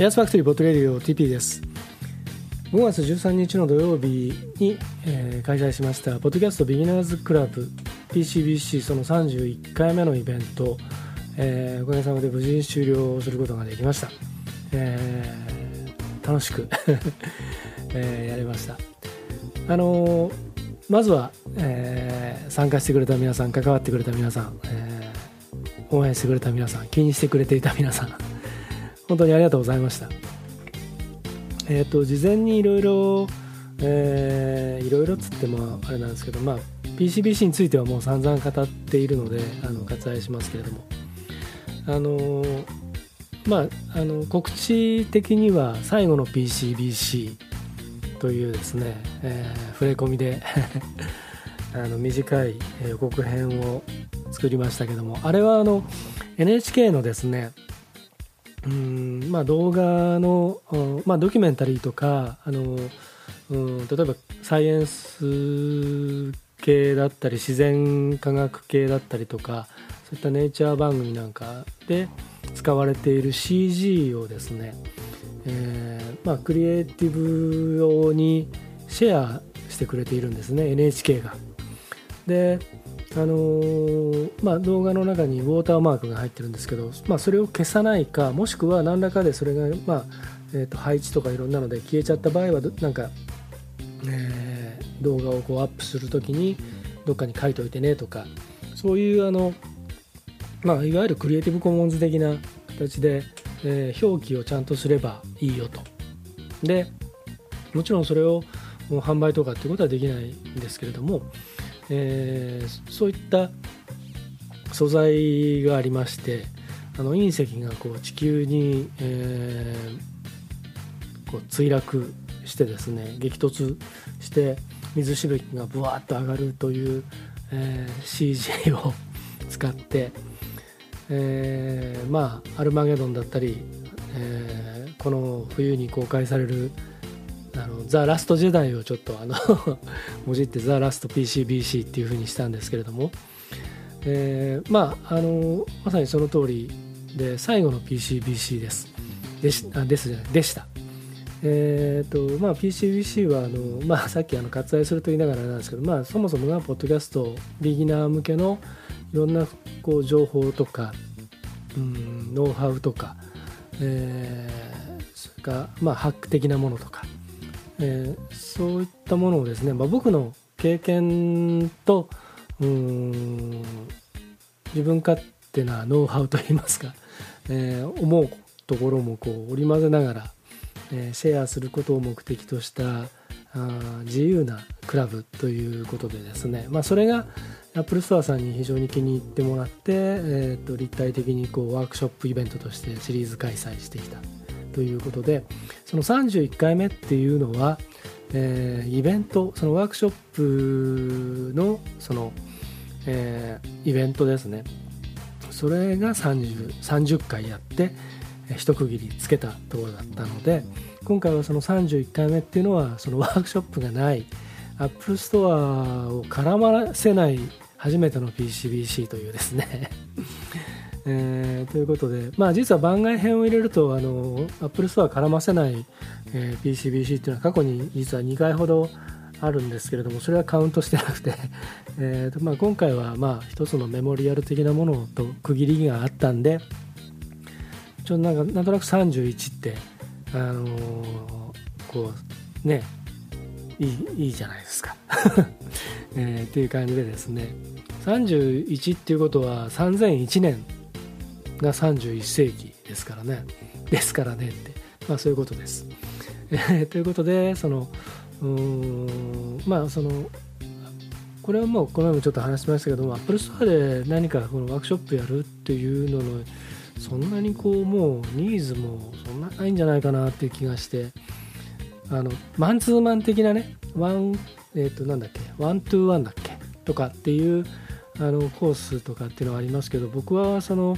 エアスファクトリーボトレディオ TP です。5月13日の土曜日に、えー、開催しましたポッドキャストビギナーズクラブ PCBC その31回目のイベント、えー、おかげさまで無事終了することができました、えー、楽しく えー、やりました。あのー、まずは、えー、参加してくれた皆さん関わってくれた皆さん、えー、応援してくれた皆さん気にしてくれていた皆さん 本当にありがとうございました。えっ、と、事前にいろいろ、えー、いろいろつってもあれなんですけど、まあ、PCBC についてはもう散々語っているので、あの割愛しますけれども、あのまあ、あの告知的には最後の PCBC というですね、えー、触れ込みで あの短い予告編を作りましたけどもあれはあの NHK のですねうんまあ、動画の、まあ、ドキュメンタリーとかあの、うん、例えばサイエンス系だったり自然科学系だったりとかそういったネイチャー番組なんかで使われている CG をですね、えーまあ、クリエイティブ用にシェアしてくれているんですね NHK が。であのー、まあ、動画の中にウォーターマークが入ってるんですけど、まあ、それを消さないかもしくは何らかでそれが、まあえー、と配置とかいろんなので消えちゃった場合はなんか、えー、動画をこうアップする時にどっかに書いておいてねとかそういうあの、まあ、いわゆるクリエイティブコモンズ的な形で、えー、表記をちゃんとすればいいよと。でもちろんそれを販売とかっていうことはできないんですけれども、えー、そういった素材がありましてあの隕石がこう地球に、えー、こう墜落してですね激突して水しぶきがぶわっと上がるという、えー、CG を 使って、えー、まあアルマゲドンだったり、えー、この冬に公開されるあのザ・ラスト・ジェダイをちょっとあの もじってザ・ラスト PCBC っていう風にしたんですけれども、えー、まああのまさにその通りで最後の PCBC です。でしあですでした。えーとまあ、PCBC はあの、まあ、さっきあの割愛すると言いながらなんですけど、まあ、そもそもがポッドキャストビギナー向けのいろんなこう情報とか、うん、ノウハウとか、えー、それから、まあ、ハック的なものとかえー、そういったものをですね、まあ、僕の経験とうん自分勝手なノウハウといいますか、えー、思うところもこう織り交ぜながら、えー、シェアすることを目的としたあ自由なクラブということでですね、まあ、それが Apple Store さんに非常に気に入ってもらって、えー、と立体的にこうワークショップイベントとしてシリーズ開催してきたということでその31回目っていうのは、えー、イベントそのワークショップのその、えー、イベントですね。それが 30, 30回やって一区切りつけたところだったので今回はその31回目っていうのはそのワークショップがない Apple Store を絡ませない初めての PCBC というですね。えー、ということで、まあ、実は番外編を入れるとあの Apple Store 絡ませない、えー、PCBC っていうのは過去に実は2回ほどあるんですけれどもそれはカウントしてなくて えと、まあ、今回はまあ一つのメモリアル的なものと区切りがあったんでちょなんかなんとなく31って、あのー、こうねいいいいじゃないですか、えー、っていう感じでですね31っていうことは3001年が31世紀ですからねですからねって、まあ、そういうことです。えーということでそのうんまあそのこれはもうこの前もちょっと話しましたけども Apple Store で何かこのワークショップやるっていうののそんなにこうもうニーズもそんなないんじゃないかなっていう気がしてあのマンツーマン的なねワンえ、ー、となんだっけ？ One to One だっけ？とかっていうあのコースとかっていうのはありますけど僕はその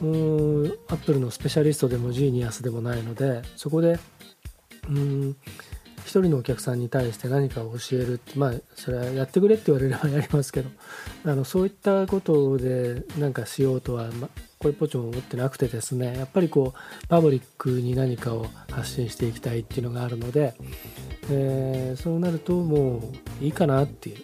アップルのスペシャリストでもジーニアスでもないのでそこでうん一人のお客さんに対して何かを教えるってまあそれはやってくれって言われればやりますけどあのそういったことで何かしようとは、ま、これっぽっちも思ってなくてですねやっぱりこうパブリックに何かを発信していきたいっていうのがあるので、えー、そうなるともういいかなっていう。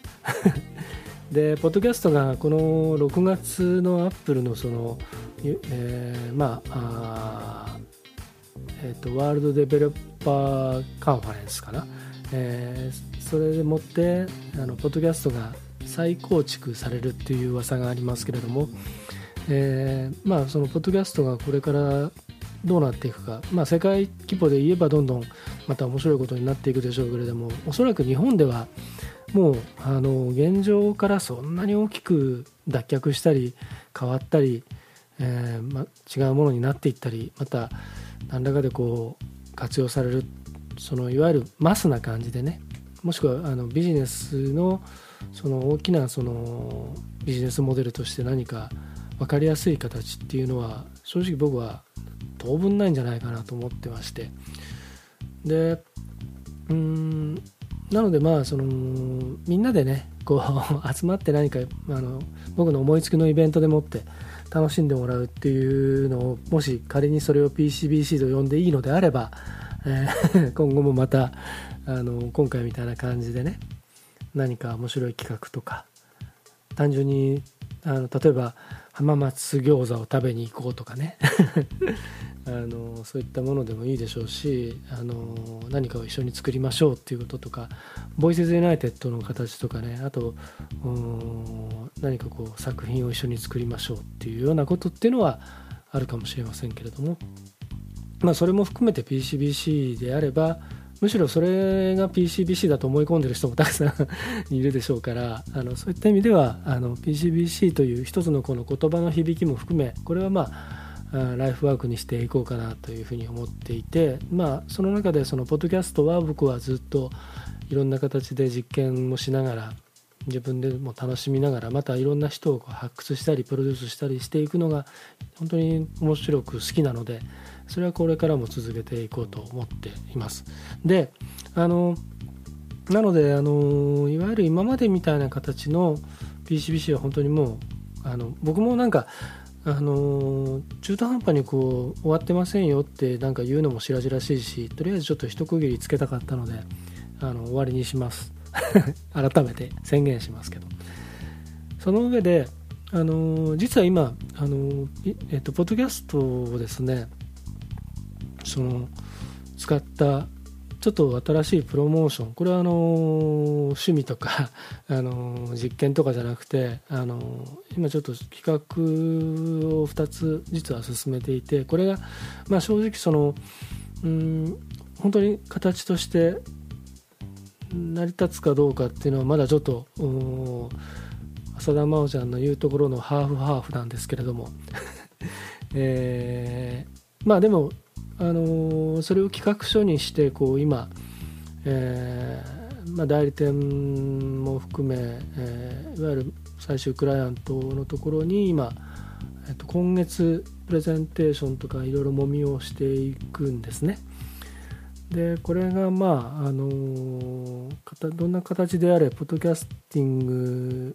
でポッドキャストがこの6月のアップルのその、えー、まあえーと、ワールドデベロッパーカンファレンスかな、えー、それでもってあのポッドキャストが再構築されるっていう噂がありますけれども、えー、まあそのポッドキャストがこれからどうなっていくか、まあ、世界規模で言えばどんどんまた面白いことになっていくでしょうけれどもおそらく日本ではもうあの現状からそんなに大きく脱却したり変わったり、えーま、違うものになっていったりまた何らかでこう活用されるそのいわゆるマスな感じでねもしくはあのビジネスのその大きなそのビジネスモデルとして何か分かりやすい形っていうのは正直僕は当分ないんじゃないかなと思ってまして。でうんなのでまあそのみんなでねこう 集まって何かあの僕の思いつきのイベントでもって楽しんでもらうっていうのをもし仮にそれを PCBC と呼んでいいのであれば、えー、今後もまたあの今回みたいな感じでね何か面白い企画とか単純にあの例えば浜松餃子を食べに行こうとかね。あのそういったものでもいいでしょうしあの何かを一緒に作りましょうっていうこととか Voices United の形とかねあと何かこう作品を一緒に作りましょうっていうようなことっていうのはあるかもしれませんけれども。まあそれも含めて PCBC であればむしろそれが PCBC だと思い込んでる人もたくさん いるでしょうからあのそういった意味ではあの PCBC という一つのこの言葉の響きも含めこれはまあライフワークにしていこうかなというふうに思っていて、まあ、その中でそのポッドキャストは僕はずっといろんな形で実験もしながら自分でも楽しみながらまたいろんな人を発掘したりプロデュースしたりしていくのが本当に面白く好きなのでそれはこれからも続けていこうと思っています。であのなのであのいわゆる今までみたいな形の PCBC は本当にもうあの僕もなんかあの中途半端にこう終わってませんよってなんか言うのも白々しいしとりあえずちょっと一区切りつけたかったのであの終わりにします 改めて宣言しますけどその上であの実は今あの、えっと、ポッドキャストをですねその使ったちょっと新しいプロモーション。これはあの趣味とか あの実験とかじゃなくてあの今ちょっと企画を2つ実は進めていてこれが、まあ、正直そのうん本当に形として成り立つかどうかっていうのはまだちょっと浅田真央ちゃんの言うところのハーフハーフなんですけれども。え、まあでもあのそれを企画書にしてこう今、えーまあ、代理店も含め、えー、いわゆる最終クライアントのところに今、えー、と今月プレゼンテーションとかいろいろもみをしていくんですね。でこれがまああのどんな形であれポッドキャスティング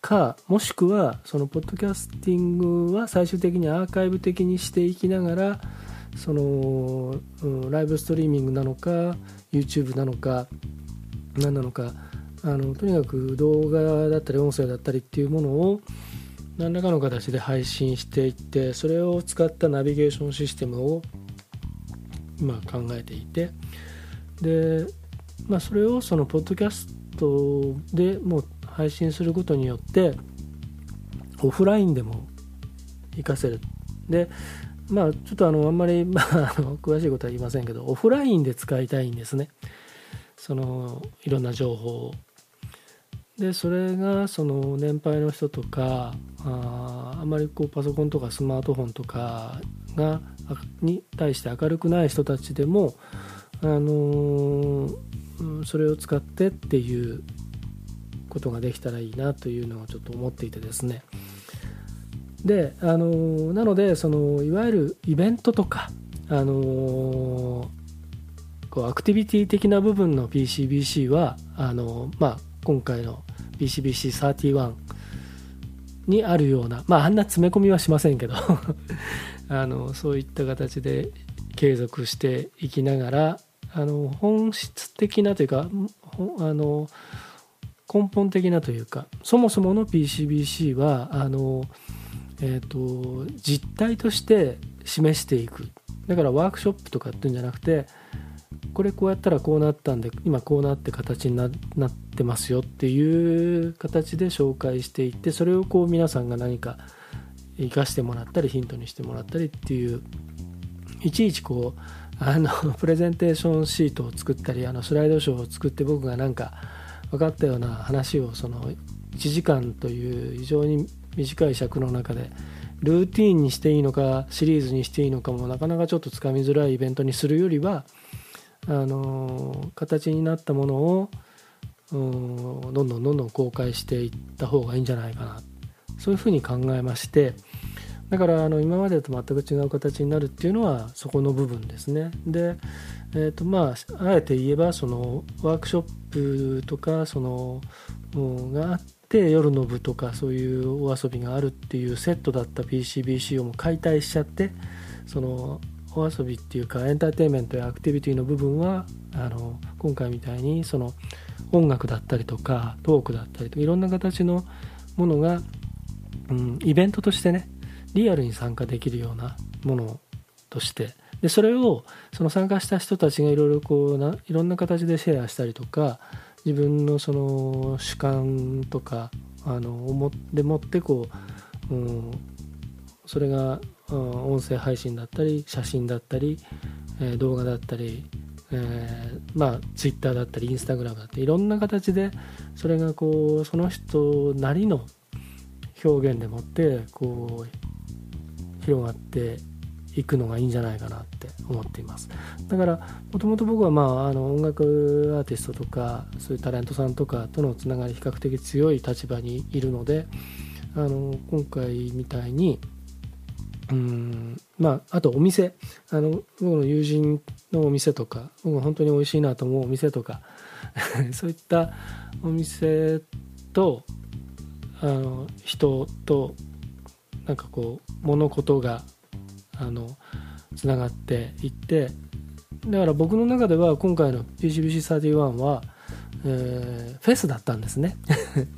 かもしくはそのポッドキャスティングは最終的にアーカイブ的にしていきながらその、うん、ライブストリーミングなのか YouTube なのか何なのかあのとにかく動画だったり音声だったりっていうものを何らかの形で配信していってそれを使ったナビゲーションシステムを今考えていてで、まあ、それをそのポッドキャストでもう配信することによってオフラインでも活かせる。でまあ、ちょっとあのあんまり、まあ、あの詳しいことは言いませんけどオフラインで使いたいんですね。そのいろんな情報を。でそれがその年配の人とかああまりこうパソコンとかスマートフォンとかがに対して明るくない人たちでも、あのー、それを使ってっていうことができたらいいなというのをちょっと思っていてですね。であのなのでそのいわゆるイベントとかあのこうアクティビティ的な部分の PCBC はあの、まあ、今回の PCBC31 にあるような、まあ、あんな詰め込みはしませんけど あのそういった形で継続していきながらあの本質的なというかあの根本的なというかそもそもの PCBC はあの、えーと、実態として示していく。だからワークショップとかっていうんじゃなくてこれこうやったらこうなったんで今こうなって形になってますよっていう形で紹介していってそれをこう皆さんが何か生かしてもらったりヒントにしてもらったりっていういちいちこうあの プレゼンテーションシートを作ったりあのスライドショーを作って僕がなんか分かったような話をその1時間という非常に短い尺の中でルーティーンにしていいのかシリーズにしていいのかもなかなかちょっとつかみづらいイベントにするよりはあの形になったものをどんどんどんどん公開していった方がいいんじゃないかな。そういうふうに考えましてだからあの今までと全く違う形になるっていうのはそこの部分ですね。で、えーとまあ、あえて言えばそのワークショップとかそのがあって夜の部とかそういうお遊びがあるっていうセットだった PCBC をも解体しちゃってそのお遊びっていうかエンターテインメントやアクティビティの部分はあの今回みたいにその音楽だったりとかトークだったりとかいろんな形のものが、うん、イベントとしてねリアルに参加できるようなものとして。でそれをその参加した人たちがいろいろこうないろんな形でシェアしたりとか自分のその主観とかあの思でもってこう、うん、それが、うん、音声配信だったり写真だったり、えー、動画だったり、えー、まあツイッターだったりインスタグラムだったりいろんな形でそれがこうその人なりの表現でもってこう広がっていくのがいいんじゃないかなって思っています。だからもともと僕は、まあ、あの音楽アーティストとかそういうタレントさんとかとのつながり比較的強い立場にいるのであの今回みたいにうんまあ、あとお店。あの僕の友人のお店とか僕が本当に美味しいなと思うお店とか そういったお店とあの人となんかこう物事があのつながっていってだから僕の中では今回の PCBC31 は、えー、フェスだったんですね。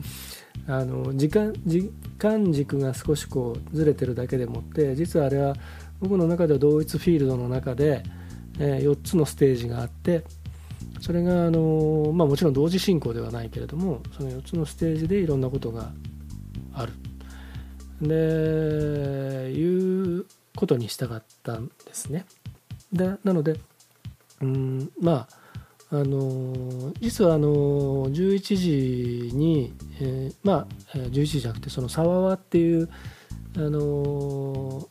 あの時間時間軸が少しこうずれてるだけでもって実はあれは僕の中では同一フィールドの中で、えー、4つのステージがあってそれがあの、まあ、もちろん同時進行ではないけれどもその4つのステージでいろんなことがある。でいうことにしたかったんですね。でなのでうんまああの実はあの11時に、えー、まあ11時じゃなくてその沢和っていうあの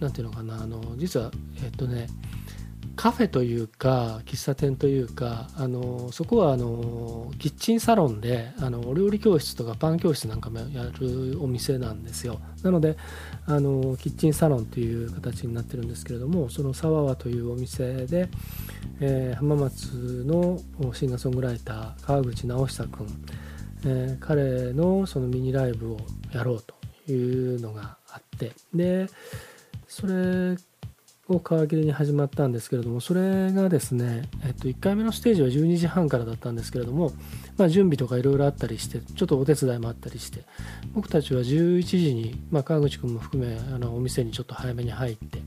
なんていうのかなあの実はえっとねカフェというか喫茶店というかあのそこはあのキッチンサロンであのお料理教室とかパン教室なんかもやるお店なんですよ。なのであのキッチンサロンという形になってるんですけれどもその沢和というお店で、えー、浜松のシンガーソングライター川口直久君、えー、彼のそのミニライブをやろうというのがあってでそれを皮切りに始まったんですけれどもそれがですね、えっと、1回目のステージは12時半からだったんですけれども、まあ、準備とかいろいろあったりしてちょっとお手伝いもあったりして僕たちは11時に、まあ、川口君も含めあのお店にちょっと早めに入って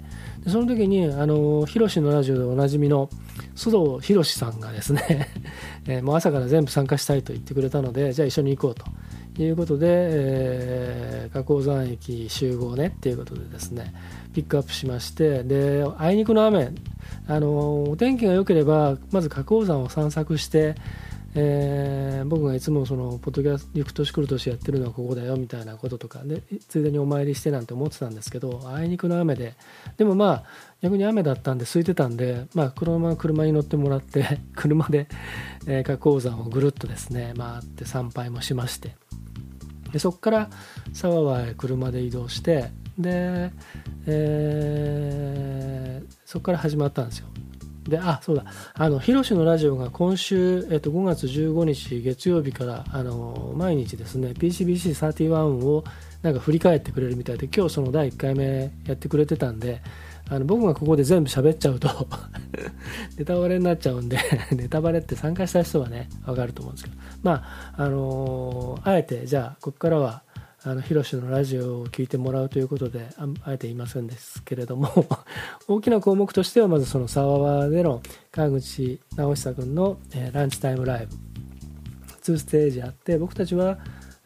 でその時にあのヒロシのラジオでおなじみの須藤博さんがですね え、もう朝から全部参加したいと言ってくれたのでじゃあ一緒に行こうと。いうことで、えー、加工山駅集合ねっていうことでですねピックアップしましてであいにくの雨あのお天気が良ければまず花崗山を散策して、えー、僕がいつもそのポッドキャスト「行く年来る年やってるのはここだよ」みたいなこととかでついでにお参りしてなんて思ってたんですけどあいにくの雨で。でもまあ逆に雨だったんで空いてたんで、まあ、車車に乗ってもらって 車で、えー、山をぐるっとですね回って参拝もしましてでそこから沢和へ車で移動してで、えー、そこから始まったんですよ。であそうだ。あのヒロシのラジオが今週、えっと、5月15日月曜日からあの毎日ですね PCBC31 をなんか振り返ってくれるみたいで今日その第1回目やってくれてたんであの僕がここで全部喋っちゃうと ネタバレになっちゃうんで ネタバレって参加した人はね分かると思うんですけど。まああのー、あえてじゃあここからはあのヒロシのラジオを聞いてもらうということであえて言いませんですけれども 大きな項目としてはまずその沢和での川口直久君の、えー、ランチタイムライブ。2ステージあって僕たちは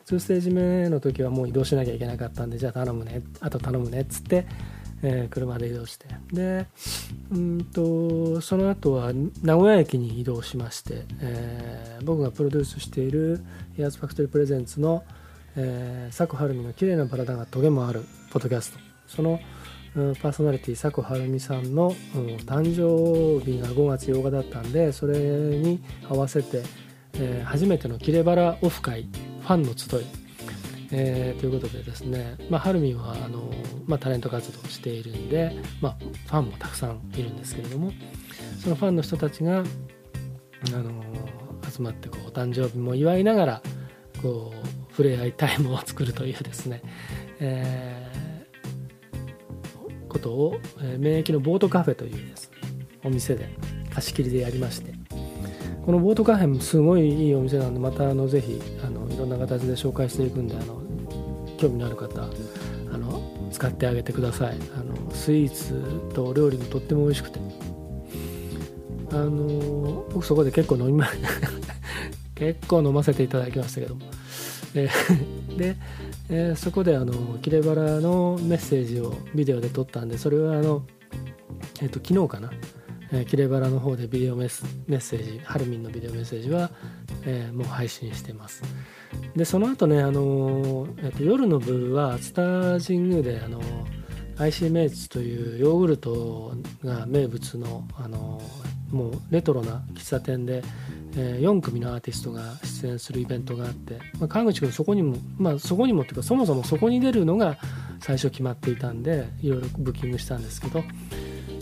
2ステージ目の時はもう移動しなきゃいけなかったんでじゃあ頼むねあと頼むねっつって、えー、車で移動して。でうんとその後は名古屋駅に移動しまして、えー、僕がプロデュースしているエアーズファクトリープレゼンツの「え、佐久晴美の綺麗なバラだがトゲもあるポッドキャスト。その、パーソナリティ佐久晴美さんの、うん、誕生日が5月8日だったんでそれに合わせて、えー、初めてのキレバラオフ会ファンの集い。えー、ということでですね、まあ、はるみはあの、まあ、タレント活動をしているんで、まあ、ファンもたくさんいるんですけれどもそのファンの人たちが、あの集まってこうお誕生日も祝いながらこう触れ合いタイムを作るというですね、えー、ことを、えー、免疫のボートカフェというです、ね、お店で貸し切りでやりましてこのボートカフェもすごいいいお店なんでまたあのぜひあのいろんな形で紹介していくんであの興味のある方あの使ってあげてください。あのスイーツとお料理もとっても美味しくて。あの僕そこで結構飲みま 結構飲ませていただきましたけども。え で、えー、そこであのキレバラのメッセージをビデオで撮ったんでそれはあの、えーと、昨日かな、えー、キレバラの方でビデオメッセージハルミンのビデオメッセージは、えー、もう配信してます。でその後ねあの、えーと、夜の部はスター神宮であの ICMH というヨーグルトが名物のあのもうレトロな喫茶店でえー、4組のアーティストが出演するイベントがあって、まあ、川口君そこにも、まあ、そこにもっていうかそもそもそこに出るのが最初決まっていたんでいろいろブッキングしたんですけど、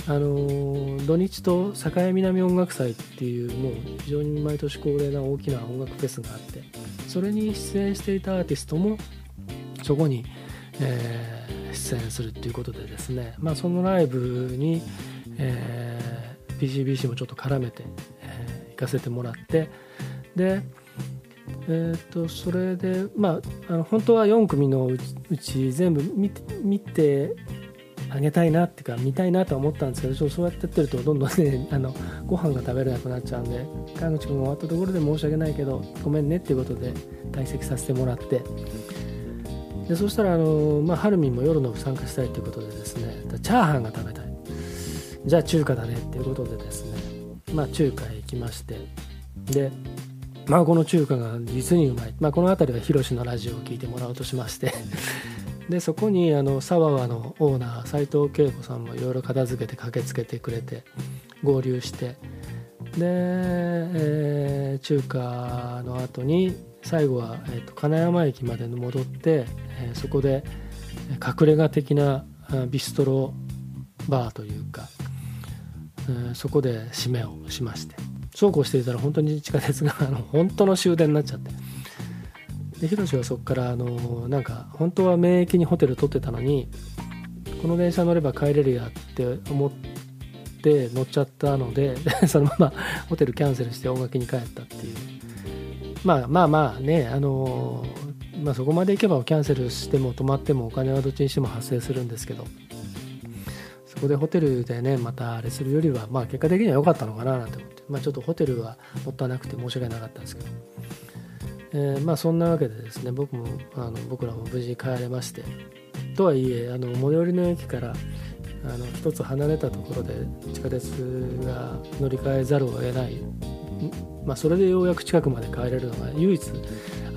あの、土日と境南音楽祭っていうもう非常に毎年恒例な大きな音楽フェスがあってそれに出演していたアーティストもそこに、えー、出演するっていうことでですね、まあ、そのライブに、えー、PCBC もちょっと絡めてえ行かせてもらってでえーと、それでまああの本当は4組のうち全部見て見てあげたいなっていうか見たいなとは思ったんですけどちょっとそうやってやってるとどんどんね あのご飯が食べれなくなっちゃうんで川口君が終わったところで申し訳ないけどごめんねっていうことで退席させてもらって。でそしたらあの、まあ、ハルミンも夜の参加したいということでですねチャーハンが食べたい。じゃあ中華だねっていうことでですねまあ、中華へ行きまして。で、まあ、この中華が実にうまい、まあ、この辺りはヒロシのラジオを聞いてもらおうとしまして。でそこにあの沢和のオーナー斉藤恵子さんもいろいろ片付けて駆けつけてくれて合流してで、えー、中華の後に最後は、えーと、金山駅まで戻って、えー、そこで隠れ家的なビストロバーというかえそこで締めをしましてそうこうしていたら本当に地下鉄があの本当の終電になっちゃって。でヒロシはそこからあのなんか本当は免疫にホテル取ってたのにこの電車乗れば帰れるやって思って乗っちゃったので そのままホテルキャンセルして大垣に帰ったっていう。まあまあまあねあのまあ、そこまで行けばキャンセルしても泊まってもお金はどっちにしても発生するんですけどそこでホテルでねまたあれするよりはまあ結果的には良かったのかななんて思って、まあ、ちょっとホテルはもったいなくて申し訳なかったんですけど、えー、まあそんなわけでですね僕もあの僕らも無事に帰れましてとはいえあの最寄りの駅からあの一つ離れたところで地下鉄が乗り換えざるを得ない。まあ、それでようやく近くまで帰れるのが唯一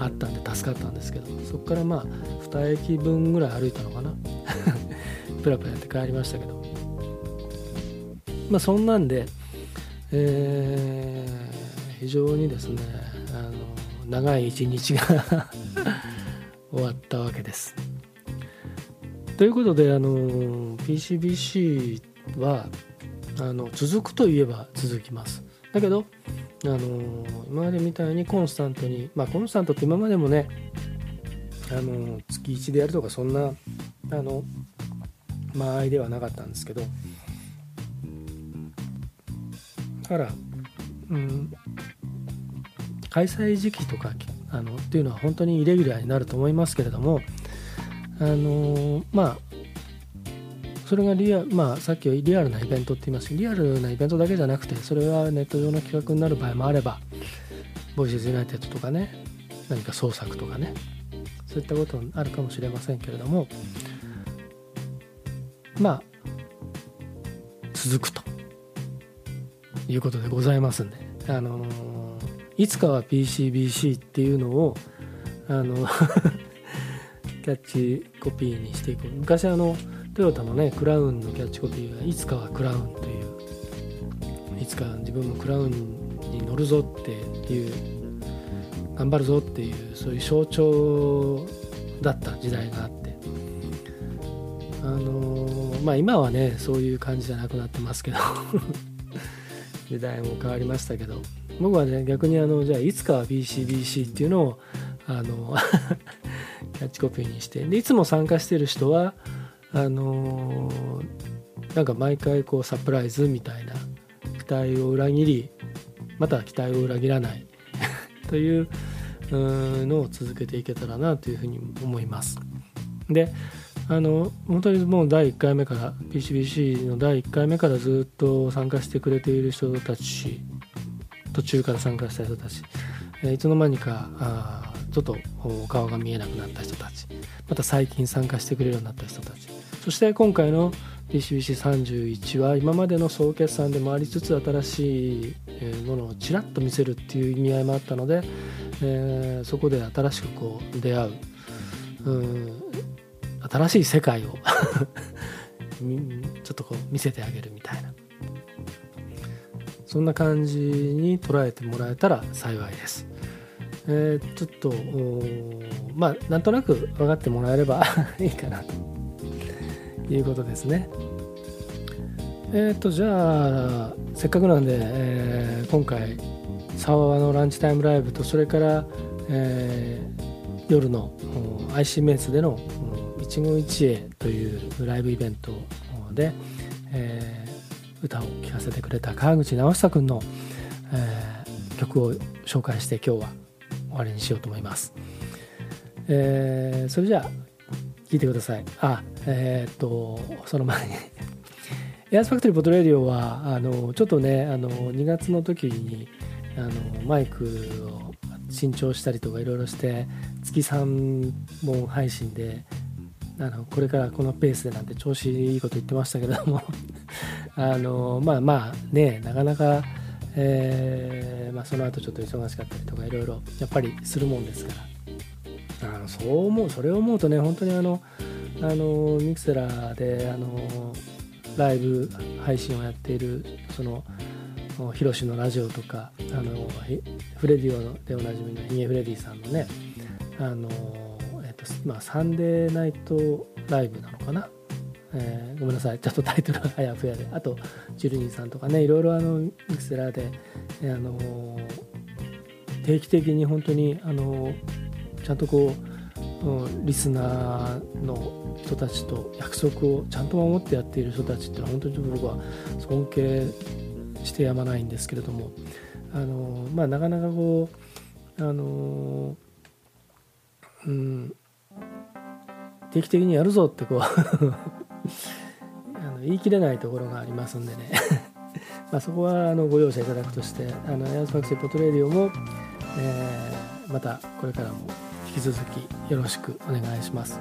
あったんで助かったんですけどそこからまあ2駅分ぐらい歩いたのかな。プラプラやって帰りましたけど。まあそんなんで、えー、非常にですねあの長い一日が 終わったわけです。ということであの PCBC はあの続くといえば続きます。だけどあの今までみたいにコンスタントにまあコンスタントって今までもねあの月1でやるとかそんなあの間合いではなかったんですけどだから、うん、開催時期とかあのっていうのは本当にイレギュラーになると思いますけれどもあのまあそれがリアまあさっきはリアルなイベントって言いますリアルなイベントだけじゃなくてそれはネット上の企画になる場合もあれば Voices United とかね何か創作とかねそういったことあるかもしれませんけれどもまあ続くということでございますんであのいつかは PCBC っていうのをあの キャッチコピーにしていく昔あのトヨタのねクラウンのキャッチコピーがいつかはクラウンという。いつか自分もクラウンに乗るぞっていう頑張るぞっていうそういう象徴だった時代があって。あのまあ今はねそういう感じじゃなくなってますけど。時代も変わりましたけど。僕はね逆にあのじゃあいつかは BCBC っていうのをあの キャッチコピーにしてでいつも参加してる人はあのなんか毎回こうサプライズみたいな期待を裏切りまた期待を裏切らない というのを続けていけたらなというふうに思います。であの本当にもう第1回目から PCBC の第1回目からずっと参加してくれている人たち途中から参加した人たち、えいつの間にかあちょっと顔が見えなくなった人たち。また最近参加してくれるようになった人たち。そして今回の PCBC31 は今までの総決算でもありつつ新しいものをちらっと見せるっていう意味合いもあったので、えー、そこで新しくこう出会う。う新しい世界を ちょっとこう見せてあげるみたいな。そんな感じに捉えてもらえたら幸いです。えー、ちょっとまあなんとなく分かってもらえれば いいかなということですね。えっ、ー、とじゃあせっかくなんで、えー、今回沢和のランチタイムライブとそれから、えー、夜の IC メンツでの一期一会というライブイベントで、えー、歌を聴かせてくれた川口直久君の、えー、曲を紹介して今日は終わりにしようと思います。えー、それじゃあ聞いてください。あ、えー、っと、その前にエアースファクトリーポトレディオは、あの、ちょっとね、あの、2月の時に、あの、マイクを新調したりとかいろいろして、月3本配信で、あのこれからこのペースでなんて調子いいこと言ってましたけども。あのまあまあねなかなか、えーまあ、その後ちょっと忙しかったりとかいろいろやっぱりするもんですから。あのそう思うそれを思うとね本当にあのあの Mixlr であのライブ配信をやっているそのヒロシのラジオとかあのフレディオでおなじみのヒゲフレディさんのねあのまあ、 Sunday Night Live なのかな、えー、ごめんなさい。ちょっとタイトルが あやふやで。あとジュルニーさんとかねいろいろあの Mixlr で、え、あの、定期的に本当にあのちゃんとこうリスナーの人たちと約束をちゃんと守ってやっている人たちっていうのは本当に僕は尊敬してやまないんですけれどもあのまあなかなかこうあのうん定期的にやるぞってこう。あの言い切れないところがありますんでね。まそこはあのご容赦いただくとしてあのエアスファクトリーポトレディオも、え、またこれからも引き続きよろしくお願いします。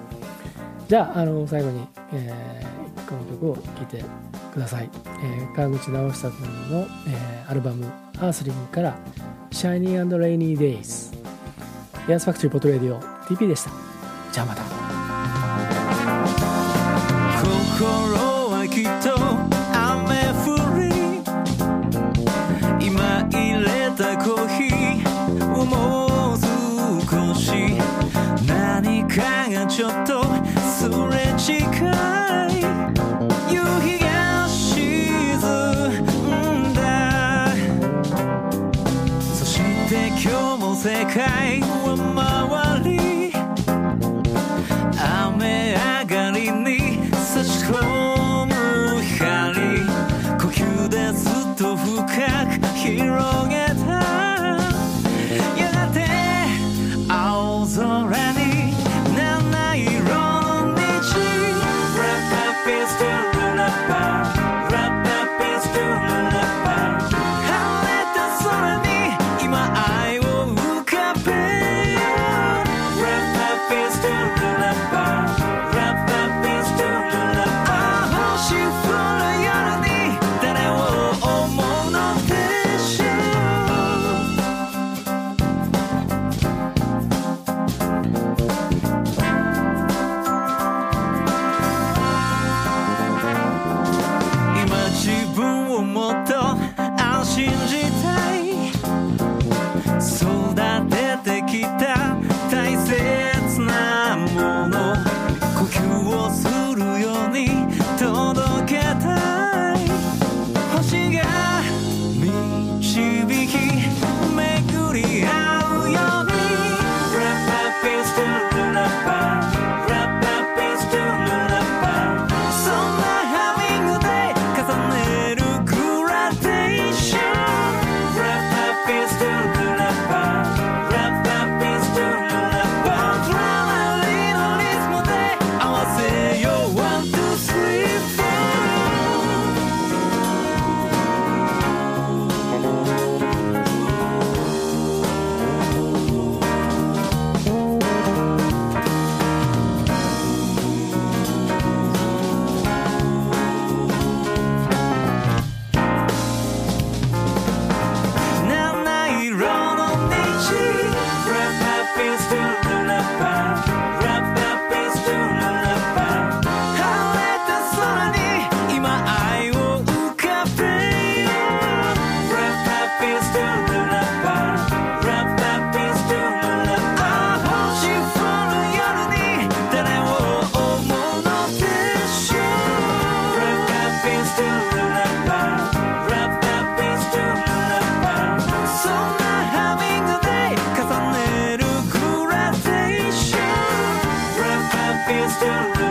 じゃああの最後に、えー、この曲を聴いてください、えー、川口直久君の、え、アルバム「 Earthling」から「Shiny and Rainy Days」エアスファクトリーポトレディオ TP でした。じゃあまた。心はきっと雨降り今入れたコーヒーをもう少し何かがちょっとすれ違い夕日が沈んだ。そして今日も世界 down.